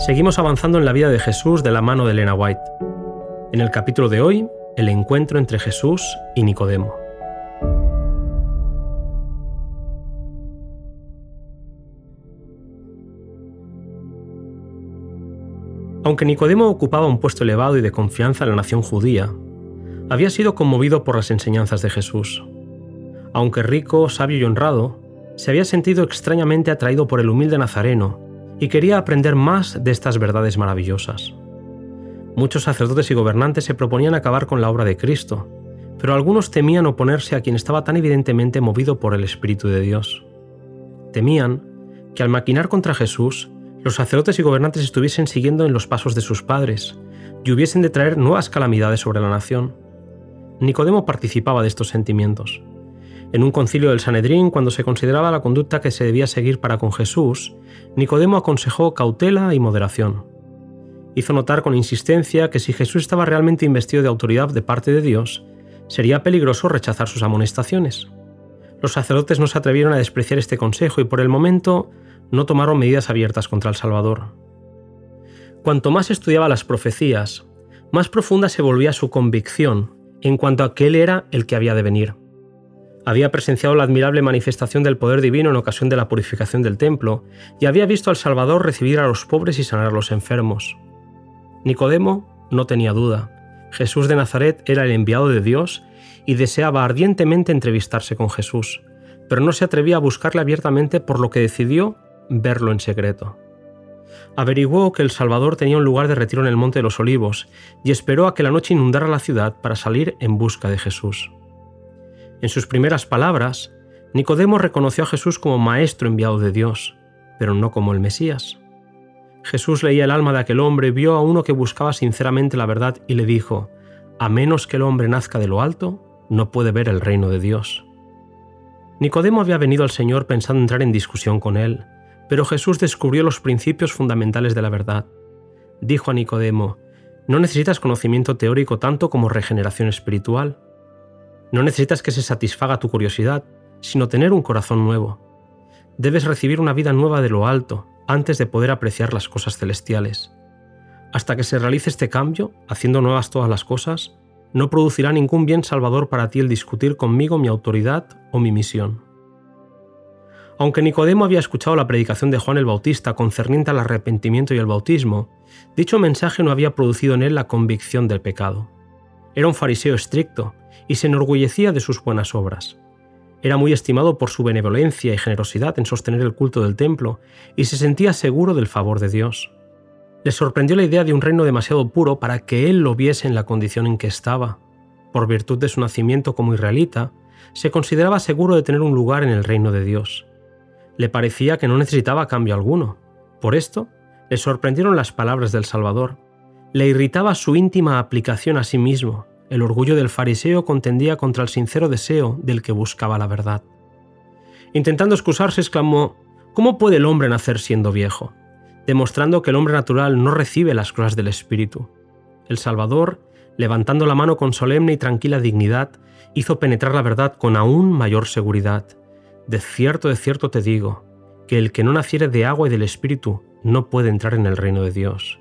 Seguimos avanzando en la vida de Jesús de la mano de Elena White. En el capítulo de hoy, el encuentro entre Jesús y Nicodemo. Aunque Nicodemo ocupaba un puesto elevado y de confianza en la nación judía, había sido conmovido por las enseñanzas de Jesús. Aunque rico, sabio y honrado, se había sentido extrañamente atraído por el humilde Nazareno y quería aprender más de estas verdades maravillosas. Muchos sacerdotes y gobernantes se proponían acabar con la obra de Cristo, pero algunos temían oponerse a quien estaba tan evidentemente movido por el Espíritu de Dios. Temían que al maquinar contra Jesús, los sacerdotes y gobernantes estuviesen siguiendo en los pasos de sus padres y hubiesen de traer nuevas calamidades sobre la nación. Nicodemo participaba de estos sentimientos. En un concilio del Sanedrín, cuando se consideraba la conducta que se debía seguir para con Jesús, Nicodemo aconsejó cautela y moderación. Hizo notar con insistencia que si Jesús estaba realmente investido de autoridad de parte de Dios, sería peligroso rechazar sus amonestaciones. Los sacerdotes no se atrevieron a despreciar este consejo y por el momento no tomaron medidas abiertas contra el Salvador. Cuanto más estudiaba las profecías, más profunda se volvía su convicción en cuanto a que Él era el que había de venir. Había presenciado la admirable manifestación del poder divino en ocasión de la purificación del templo y había visto al Salvador recibir a los pobres y sanar a los enfermos. Nicodemo no tenía duda. Jesús de Nazaret era el enviado de Dios y deseaba ardientemente entrevistarse con Jesús, pero no se atrevía a buscarle abiertamente por lo que decidió verlo en secreto. Averiguó que el Salvador tenía un lugar de retiro en el Monte de los Olivos y esperó a que la noche inundara la ciudad para salir en busca de Jesús. En sus primeras palabras, Nicodemo reconoció a Jesús como maestro enviado de Dios, pero no como el Mesías. Jesús leía el alma de aquel hombre, vio a uno que buscaba sinceramente la verdad y le dijo, a menos que el hombre nazca de lo alto, no puede ver el reino de Dios. Nicodemo había venido al Señor pensando entrar en discusión con él, pero Jesús descubrió los principios fundamentales de la verdad. Dijo a Nicodemo, no necesitas conocimiento teórico tanto como regeneración espiritual. No necesitas que se satisfaga tu curiosidad, sino tener un corazón nuevo. Debes recibir una vida nueva de lo alto antes de poder apreciar las cosas celestiales. Hasta que se realice este cambio, haciendo nuevas todas las cosas, no producirá ningún bien salvador para ti el discutir conmigo mi autoridad o mi misión. Aunque Nicodemo había escuchado la predicación de Juan el Bautista concerniente al arrepentimiento y el bautismo, dicho mensaje no había producido en él la convicción del pecado. Era un fariseo estricto y se enorgullecía de sus buenas obras. Era muy estimado por su benevolencia y generosidad en sostener el culto del templo y se sentía seguro del favor de Dios. Le sorprendió la idea de un reino demasiado puro para que él lo viese en la condición en que estaba. Por virtud de su nacimiento como israelita, se consideraba seguro de tener un lugar en el reino de Dios. Le parecía que no necesitaba cambio alguno. Por esto, le sorprendieron las palabras del Salvador. Le irritaba su íntima aplicación a sí mismo, el orgullo del fariseo contendía contra el sincero deseo del que buscaba la verdad. Intentando excusarse, exclamó, ¿Cómo puede el hombre nacer siendo viejo? demostrando que el hombre natural no recibe las cosas del Espíritu. El Salvador, levantando la mano con solemne y tranquila dignidad, hizo penetrar la verdad con aún mayor seguridad. De cierto, de cierto te digo, que el que no naciere de agua y del Espíritu no puede entrar en el reino de Dios.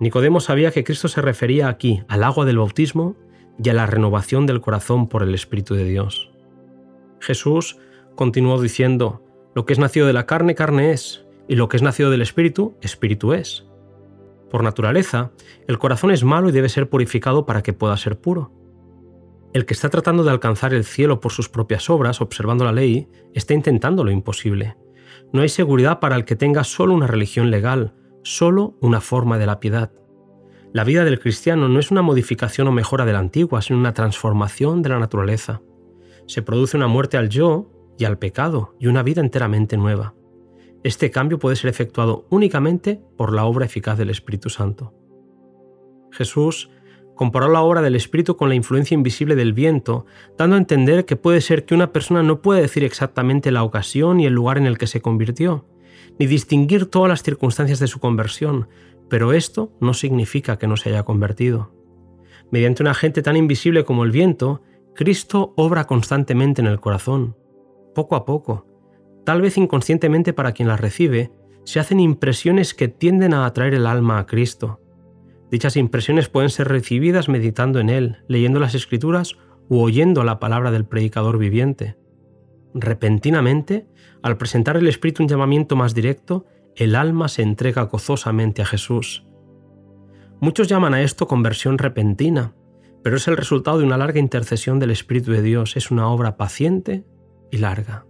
Nicodemo sabía que Cristo se refería aquí al agua del bautismo y a la renovación del corazón por el Espíritu de Dios. Jesús continuó diciendo, lo que es nacido de la carne, carne es, y lo que es nacido del Espíritu, Espíritu es. Por naturaleza, el corazón es malo y debe ser purificado para que pueda ser puro. El que está tratando de alcanzar el cielo por sus propias obras, observando la ley, está intentando lo imposible. No hay seguridad para el que tenga solo una religión legal, solo una forma de la piedad. La vida del cristiano no es una modificación o mejora de la antigua, sino una transformación de la naturaleza. Se produce una muerte al yo y al pecado y una vida enteramente nueva. Este cambio puede ser efectuado únicamente por la obra eficaz del Espíritu Santo. Jesús comparó la obra del Espíritu con la influencia invisible del viento, dando a entender que puede ser que una persona no pueda decir exactamente la ocasión y el lugar en el que se convirtió, ni distinguir todas las circunstancias de su conversión, pero esto no significa que no se haya convertido. Mediante un agente tan invisible como el viento, Cristo obra constantemente en el corazón, poco a poco, tal vez inconscientemente para quien la recibe, se hacen impresiones que tienden a atraer el alma a Cristo. Dichas impresiones pueden ser recibidas meditando en Él, leyendo las Escrituras u oyendo la palabra del predicador viviente. Repentinamente, al presentar el Espíritu un llamamiento más directo, el alma se entrega gozosamente a Jesús. Muchos llaman a esto conversión repentina, pero es el resultado de una larga intercesión del Espíritu de Dios, es una obra paciente y larga.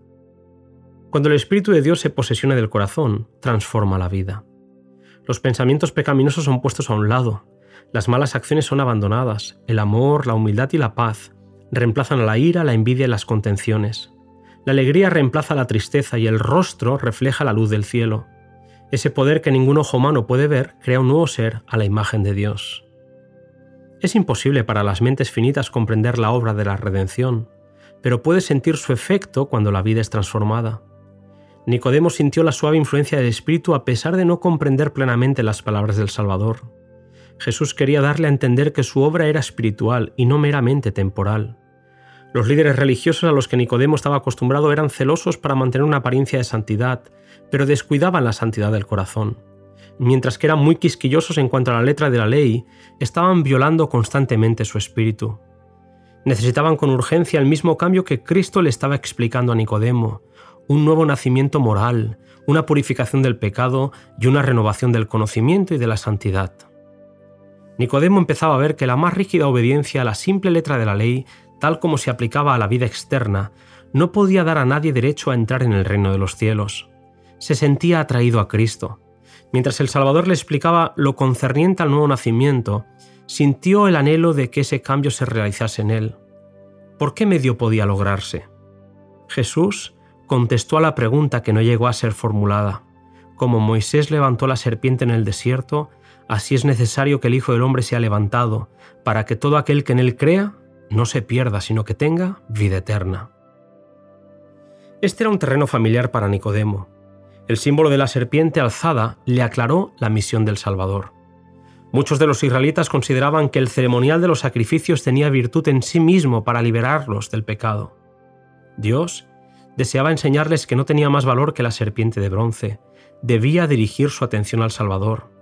Cuando el Espíritu de Dios se posesiona del corazón, transforma la vida. Los pensamientos pecaminosos son puestos a un lado, las malas acciones son abandonadas, el amor, la humildad y la paz reemplazan a la ira, la envidia y las contenciones. La alegría reemplaza la tristeza y el rostro refleja la luz del cielo. Ese poder que ningún ojo humano puede ver crea un nuevo ser a la imagen de Dios. Es imposible para las mentes finitas comprender la obra de la redención, pero puede sentir su efecto cuando la vida es transformada. Nicodemo sintió la suave influencia del Espíritu a pesar de no comprender plenamente las palabras del Salvador. Jesús quería darle a entender que su obra era espiritual y no meramente temporal. Los líderes religiosos a los que Nicodemo estaba acostumbrado eran celosos para mantener una apariencia de santidad, pero descuidaban la santidad del corazón. Mientras que eran muy quisquillosos en cuanto a la letra de la ley, estaban violando constantemente su espíritu. Necesitaban con urgencia el mismo cambio que Cristo le estaba explicando a Nicodemo, un nuevo nacimiento moral, una purificación del pecado y una renovación del conocimiento y de la santidad. Nicodemo empezaba a ver que la más rígida obediencia a la simple letra de la ley tal como se aplicaba a la vida externa, no podía dar a nadie derecho a entrar en el reino de los cielos. Se sentía atraído a Cristo. Mientras el Salvador le explicaba lo concerniente al nuevo nacimiento, sintió el anhelo de que ese cambio se realizase en él. ¿Por qué medio podía lograrse? Jesús contestó a la pregunta que no llegó a ser formulada. Como Moisés levantó la serpiente en el desierto, así es necesario que el Hijo del Hombre sea levantado, para que todo aquel que en él crea no se pierda, sino que tenga vida eterna. Este era un terreno familiar para Nicodemo. El símbolo de la serpiente alzada le aclaró la misión del Salvador. Muchos de los israelitas consideraban que el ceremonial de los sacrificios tenía virtud en sí mismo para liberarlos del pecado. Dios deseaba enseñarles que no tenía más valor que la serpiente de bronce, debía dirigir su atención al Salvador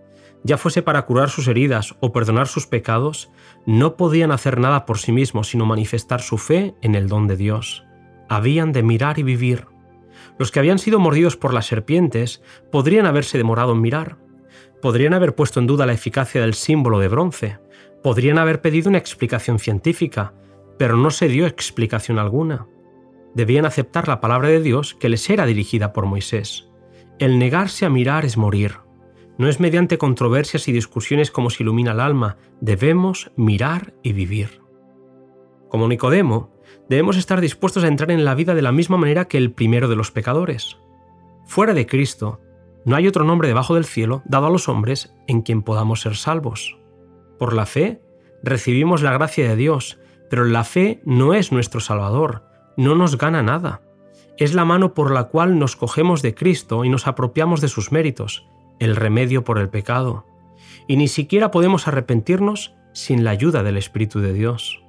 ya fuese para curar sus heridas o perdonar sus pecados, no podían hacer nada por sí mismos sino manifestar su fe en el don de Dios. Habían de mirar y vivir. Los que habían sido mordidos por las serpientes podrían haberse demorado en mirar, podrían haber puesto en duda la eficacia del símbolo de bronce, podrían haber pedido una explicación científica, pero no se dio explicación alguna. Debían aceptar la palabra de Dios que les era dirigida por Moisés. El negarse a mirar es morir. No es mediante controversias y discusiones como se ilumina el alma, debemos mirar y vivir. Como Nicodemo, debemos estar dispuestos a entrar en la vida de la misma manera que el primero de los pecadores. Fuera de Cristo, no hay otro nombre debajo del cielo dado a los hombres en quien podamos ser salvos. Por la fe, recibimos la gracia de Dios, pero la fe no es nuestro Salvador, no nos gana nada. Es la mano por la cual nos cogemos de Cristo y nos apropiamos de sus méritos, el remedio por el pecado, y ni siquiera podemos arrepentirnos sin la ayuda del Espíritu de Dios.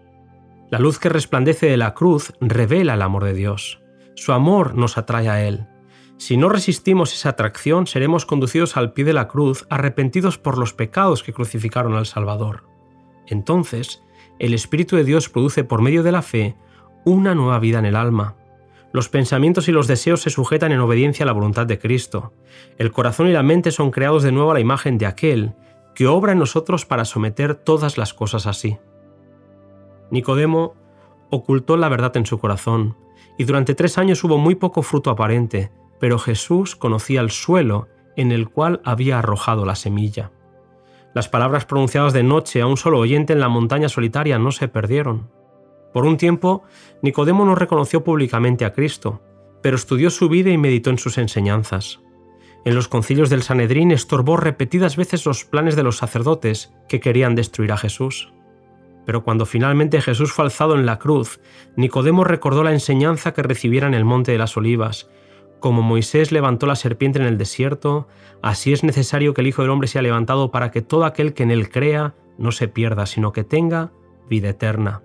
La luz que resplandece de la cruz revela el amor de Dios. Su amor nos atrae a Él. Si no resistimos esa atracción, seremos conducidos al pie de la cruz, arrepentidos por los pecados que crucificaron al Salvador. Entonces, el Espíritu de Dios produce por medio de la fe una nueva vida en el alma, los pensamientos y los deseos se sujetan en obediencia a la voluntad de Cristo. El corazón y la mente son creados de nuevo a la imagen de aquel que obra en nosotros para someter todas las cosas así. Nicodemo ocultó la verdad en su corazón, y durante tres años hubo muy poco fruto aparente, pero Jesús conocía el suelo en el cual había arrojado la semilla. Las palabras pronunciadas de noche a un solo oyente en la montaña solitaria no se perdieron. Por un tiempo, Nicodemo no reconoció públicamente a Cristo, pero estudió su vida y meditó en sus enseñanzas. En los concilios del Sanedrín estorbó repetidas veces los planes de los sacerdotes que querían destruir a Jesús. Pero cuando finalmente Jesús fue alzado en la cruz, Nicodemo recordó la enseñanza que recibiera en el Monte de las Olivas. Como Moisés levantó la serpiente en el desierto, así es necesario que el Hijo del Hombre sea levantado para que todo aquel que en él crea no se pierda, sino que tenga vida eterna.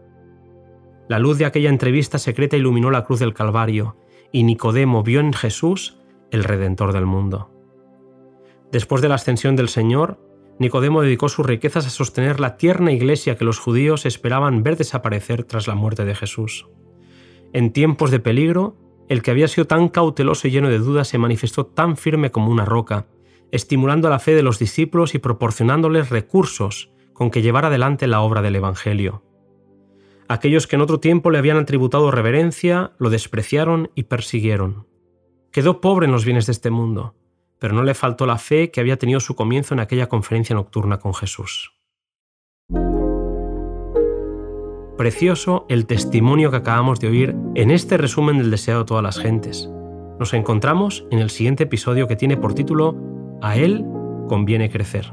La luz de aquella entrevista secreta iluminó la cruz del Calvario, y Nicodemo vio en Jesús el Redentor del mundo. Después de la ascensión del Señor, Nicodemo dedicó sus riquezas a sostener la tierna iglesia que los judíos esperaban ver desaparecer tras la muerte de Jesús. En tiempos de peligro, el que había sido tan cauteloso y lleno de dudas se manifestó tan firme como una roca, estimulando la fe de los discípulos y proporcionándoles recursos con que llevar adelante la obra del Evangelio. Aquellos que en otro tiempo le habían atributado reverencia, lo despreciaron y persiguieron. Quedó pobre en los bienes de este mundo, pero no le faltó la fe que había tenido su comienzo en aquella conferencia nocturna con Jesús. Precioso el testimonio que acabamos de oír en este resumen del deseo de todas las gentes. Nos encontramos en el siguiente episodio que tiene por título A Él conviene crecer.